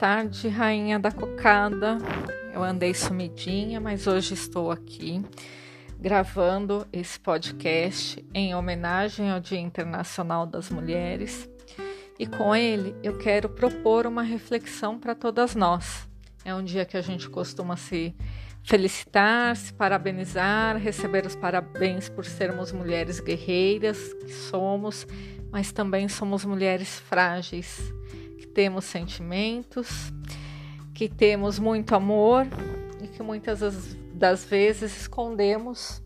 tarde, rainha da cocada. Eu andei sumidinha, mas hoje estou aqui gravando esse podcast em homenagem ao Dia Internacional das Mulheres. E com ele eu quero propor uma reflexão para todas nós. É um dia que a gente costuma se felicitar, se parabenizar, receber os parabéns por sermos mulheres guerreiras que somos, mas também somos mulheres frágeis temos sentimentos, que temos muito amor e que muitas das vezes escondemos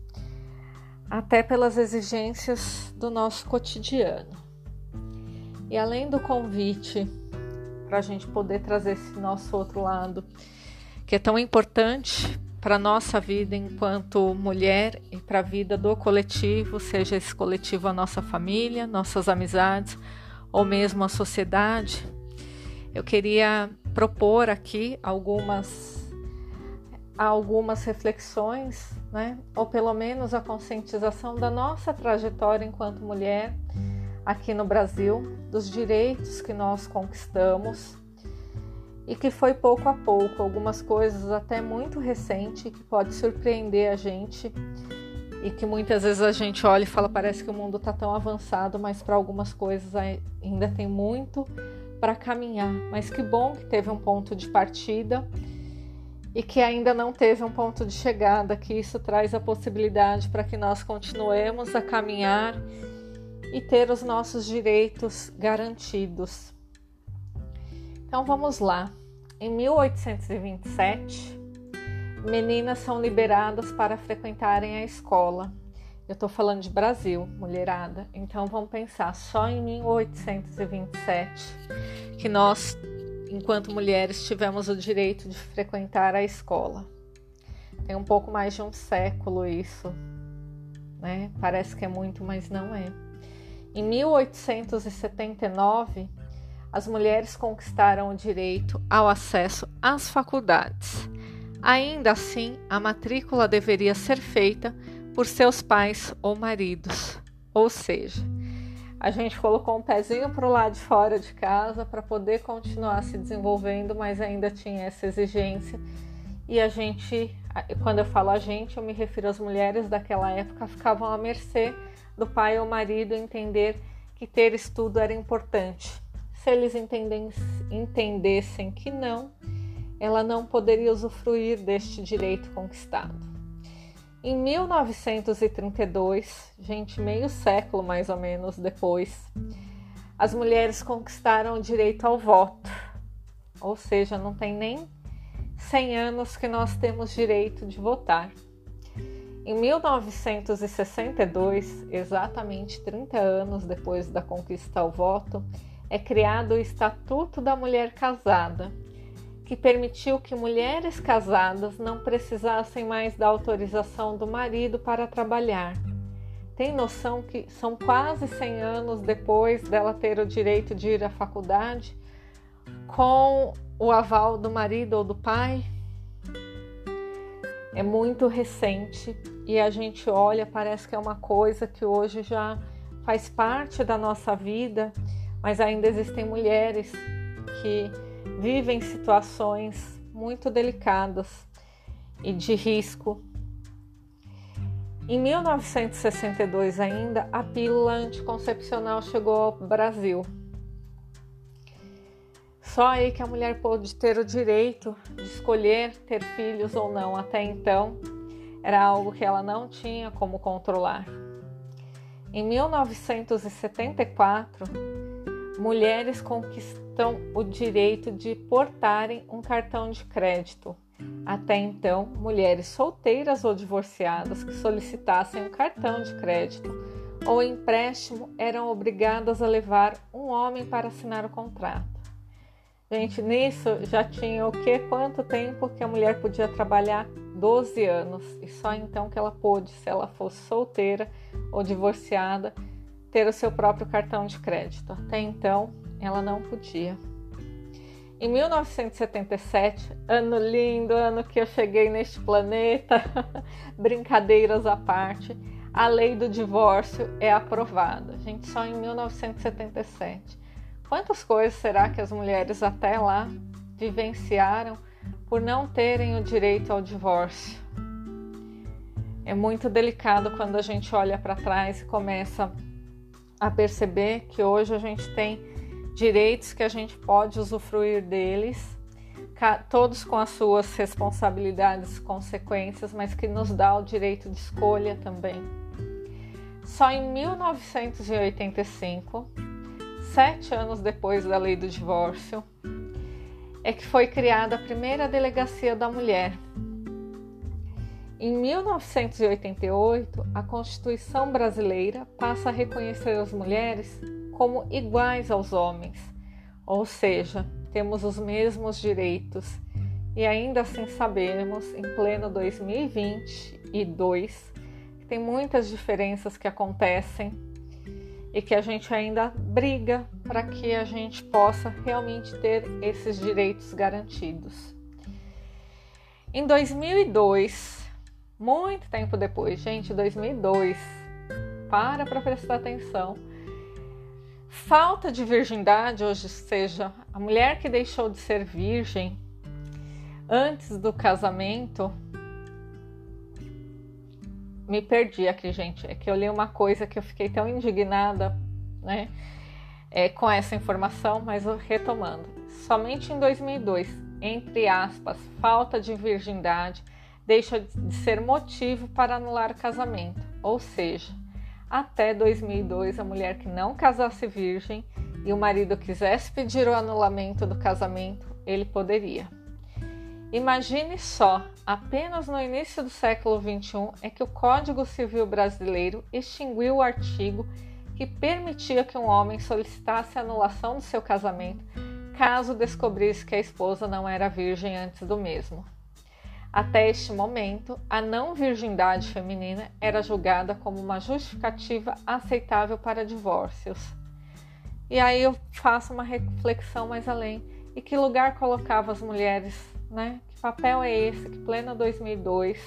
até pelas exigências do nosso cotidiano. E além do convite para a gente poder trazer esse nosso outro lado, que é tão importante para a nossa vida enquanto mulher e para a vida do coletivo, seja esse coletivo a nossa família, nossas amizades ou mesmo a sociedade, eu queria propor aqui algumas algumas reflexões, né? Ou pelo menos a conscientização da nossa trajetória enquanto mulher aqui no Brasil, dos direitos que nós conquistamos e que foi pouco a pouco, algumas coisas até muito recente que pode surpreender a gente e que muitas vezes a gente olha e fala parece que o mundo está tão avançado, mas para algumas coisas ainda tem muito para caminhar, mas que bom que teve um ponto de partida e que ainda não teve um ponto de chegada, que isso traz a possibilidade para que nós continuemos a caminhar e ter os nossos direitos garantidos. Então vamos lá. Em 1827, meninas são liberadas para frequentarem a escola. Eu estou falando de Brasil, mulherada. Então vamos pensar só em 1827 que nós, enquanto mulheres, tivemos o direito de frequentar a escola. Tem um pouco mais de um século isso, né? Parece que é muito, mas não é. Em 1879, as mulheres conquistaram o direito ao acesso às faculdades. Ainda assim, a matrícula deveria ser feita por seus pais ou maridos. Ou seja, a gente colocou um pezinho para o lado de fora de casa para poder continuar se desenvolvendo, mas ainda tinha essa exigência. E a gente, quando eu falo a gente, eu me refiro às mulheres daquela época, ficavam à mercê do pai ou marido entender que ter estudo era importante. Se eles entendessem que não, ela não poderia usufruir deste direito conquistado. Em 1932, gente, meio século mais ou menos depois, as mulheres conquistaram o direito ao voto. Ou seja, não tem nem 100 anos que nós temos direito de votar. Em 1962, exatamente 30 anos depois da conquista ao voto, é criado o Estatuto da Mulher Casada, que permitiu que mulheres casadas não precisassem mais da autorização do marido para trabalhar. Tem noção que são quase 100 anos depois dela ter o direito de ir à faculdade com o aval do marido ou do pai? É muito recente e a gente olha, parece que é uma coisa que hoje já faz parte da nossa vida, mas ainda existem mulheres que vivem situações muito delicadas e de risco. Em 1962 ainda, a pílula anticoncepcional chegou ao Brasil. Só aí que a mulher pôde ter o direito de escolher ter filhos ou não. Até então, era algo que ela não tinha como controlar. Em 1974, mulheres conquistam o direito de portarem um cartão de crédito. Até então, mulheres solteiras ou divorciadas que solicitassem um cartão de crédito ou empréstimo eram obrigadas a levar um homem para assinar o contrato. Gente, nisso já tinha o que? Quanto tempo que a mulher podia trabalhar? 12 anos. E só então que ela pôde, se ela fosse solteira ou divorciada, ter o seu próprio cartão de crédito. Até então, ela não podia. Em 1977, ano lindo, ano que eu cheguei neste planeta, brincadeiras à parte, a lei do divórcio é aprovada. Gente, só em 1977. Quantas coisas será que as mulheres até lá vivenciaram por não terem o direito ao divórcio. É muito delicado quando a gente olha para trás e começa a perceber que hoje a gente tem direitos que a gente pode usufruir deles, todos com as suas responsabilidades e consequências, mas que nos dá o direito de escolha também. Só em 1985, sete anos depois da lei do divórcio, é que foi criada a primeira delegacia da mulher. Em 1988, a Constituição brasileira passa a reconhecer as mulheres como iguais aos homens, ou seja, temos os mesmos direitos. E ainda assim sabemos, em pleno 2022, que tem muitas diferenças que acontecem e que a gente ainda briga para que a gente possa realmente ter esses direitos garantidos. Em 2002, muito tempo depois, gente, 2002, para para prestar atenção. Falta de virgindade, hoje seja, a mulher que deixou de ser virgem antes do casamento, me perdi aqui, gente. É que eu li uma coisa que eu fiquei tão indignada, né, é, com essa informação, mas retomando. Somente em 2002, entre aspas, falta de virgindade deixa de ser motivo para anular o casamento. Ou seja, até 2002, a mulher que não casasse virgem e o marido quisesse pedir o anulamento do casamento, ele poderia. Imagine só, apenas no início do século XXI é que o Código Civil Brasileiro extinguiu o artigo que permitia que um homem solicitasse a anulação do seu casamento caso descobrisse que a esposa não era virgem antes do mesmo. Até este momento, a não virgindade feminina era julgada como uma justificativa aceitável para divórcios. E aí eu faço uma reflexão mais além. E que lugar colocava as mulheres né? Que papel é esse que plena 2002,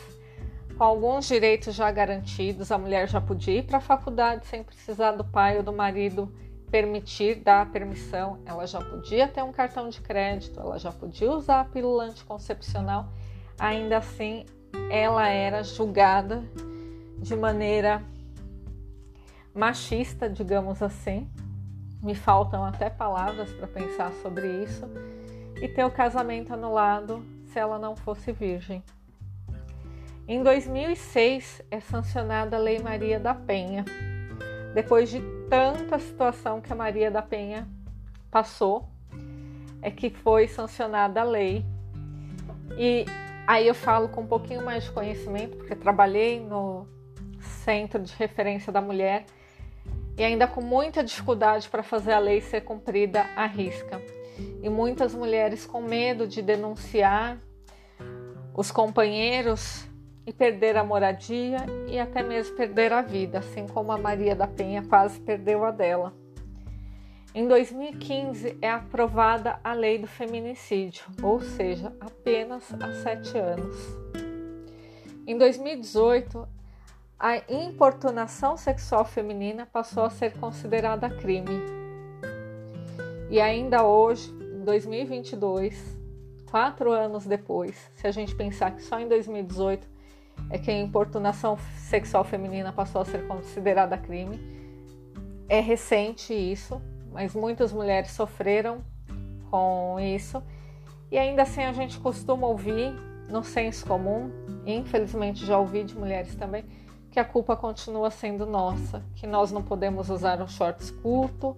com alguns direitos já garantidos, a mulher já podia ir para a faculdade sem precisar do pai ou do marido permitir, dar permissão, ela já podia ter um cartão de crédito, ela já podia usar a pílula anticoncepcional, ainda assim ela era julgada de maneira machista, digamos assim. Me faltam até palavras para pensar sobre isso e ter o casamento anulado se ela não fosse virgem. Em 2006 é sancionada a Lei Maria da Penha. Depois de tanta situação que a Maria da Penha passou, é que foi sancionada a lei. E aí eu falo com um pouquinho mais de conhecimento, porque trabalhei no Centro de Referência da Mulher e ainda com muita dificuldade para fazer a lei ser cumprida à risca e muitas mulheres com medo de denunciar os companheiros e perder a moradia e até mesmo perder a vida, assim como a Maria da Penha quase perdeu a dela. Em 2015 é aprovada a lei do feminicídio, ou seja, apenas há sete anos. Em 2018, a importunação sexual feminina passou a ser considerada crime e ainda hoje, em 2022, quatro anos depois, se a gente pensar que só em 2018 é que a importunação sexual feminina passou a ser considerada crime, é recente isso, mas muitas mulheres sofreram com isso. E ainda assim a gente costuma ouvir no senso comum, infelizmente já ouvi de mulheres também, que a culpa continua sendo nossa, que nós não podemos usar um shorts curto,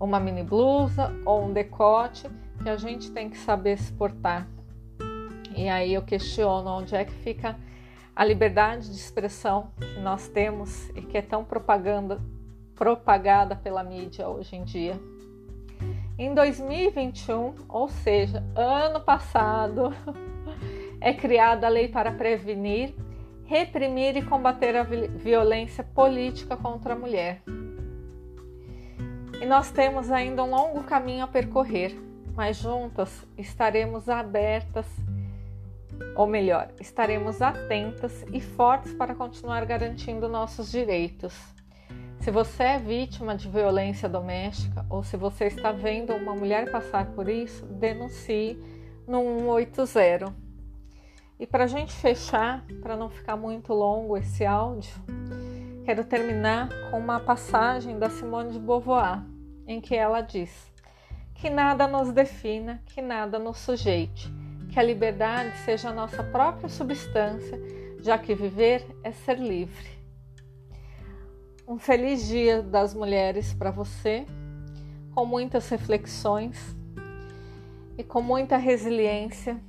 uma mini blusa ou um decote que a gente tem que saber se portar. E aí eu questiono onde é que fica a liberdade de expressão que nós temos e que é tão propaganda, propagada pela mídia hoje em dia. Em 2021, ou seja, ano passado, é criada a lei para prevenir, reprimir e combater a violência política contra a mulher. E nós temos ainda um longo caminho a percorrer, mas juntas estaremos abertas, ou melhor, estaremos atentas e fortes para continuar garantindo nossos direitos. Se você é vítima de violência doméstica ou se você está vendo uma mulher passar por isso, denuncie, no 180. E para a gente fechar, para não ficar muito longo esse áudio, quero terminar com uma passagem da Simone de Beauvoir, em que ela diz: Que nada nos defina, que nada nos sujeite, que a liberdade seja a nossa própria substância, já que viver é ser livre. Um feliz dia das mulheres para você, com muitas reflexões e com muita resiliência,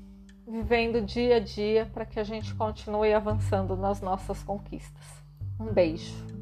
vivendo dia a dia para que a gente continue avançando nas nossas conquistas. Um beijo.